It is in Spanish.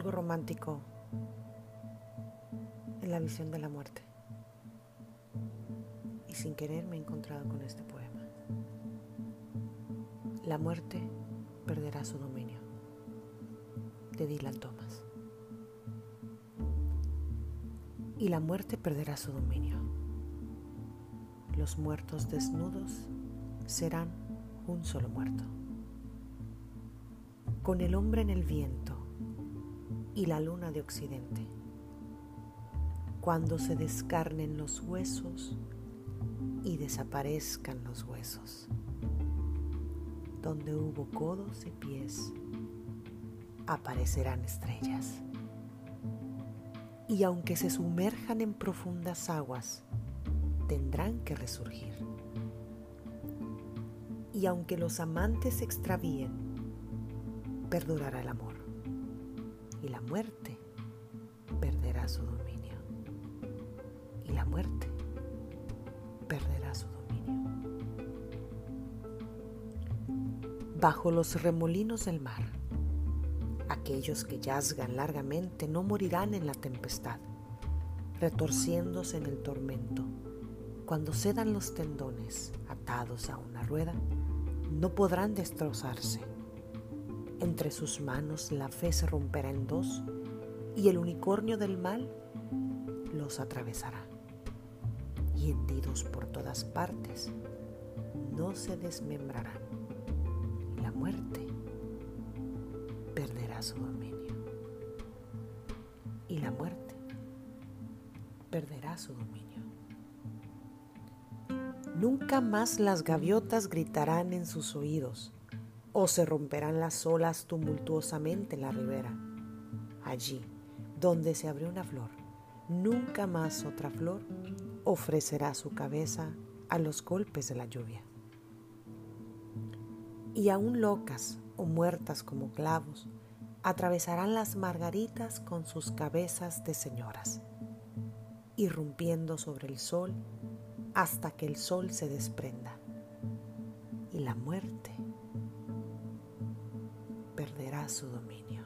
romántico en la visión de la muerte. Y sin querer me he encontrado con este poema. La muerte perderá su dominio. De Dylan Thomas. Y la muerte perderá su dominio. Los muertos desnudos serán un solo muerto. Con el hombre en el viento y la luna de occidente. Cuando se descarnen los huesos y desaparezcan los huesos. Donde hubo codos y pies, aparecerán estrellas. Y aunque se sumerjan en profundas aguas, tendrán que resurgir. Y aunque los amantes se extravíen, perdurará el amor. La muerte perderá su dominio. Y la muerte perderá su dominio. Bajo los remolinos del mar, aquellos que yazgan largamente no morirán en la tempestad, retorciéndose en el tormento. Cuando cedan los tendones atados a una rueda, no podrán destrozarse. Entre sus manos la fe se romperá en dos y el unicornio del mal los atravesará. Y hendidos por todas partes, no se desmembrarán. La muerte perderá su dominio. Y la muerte perderá su dominio. Nunca más las gaviotas gritarán en sus oídos o se romperán las olas tumultuosamente en la ribera. Allí, donde se abrió una flor, nunca más otra flor ofrecerá su cabeza a los golpes de la lluvia. Y aún locas o muertas como clavos, atravesarán las margaritas con sus cabezas de señoras, irrumpiendo sobre el sol hasta que el sol se desprenda. Y la muerte perderá su dominio.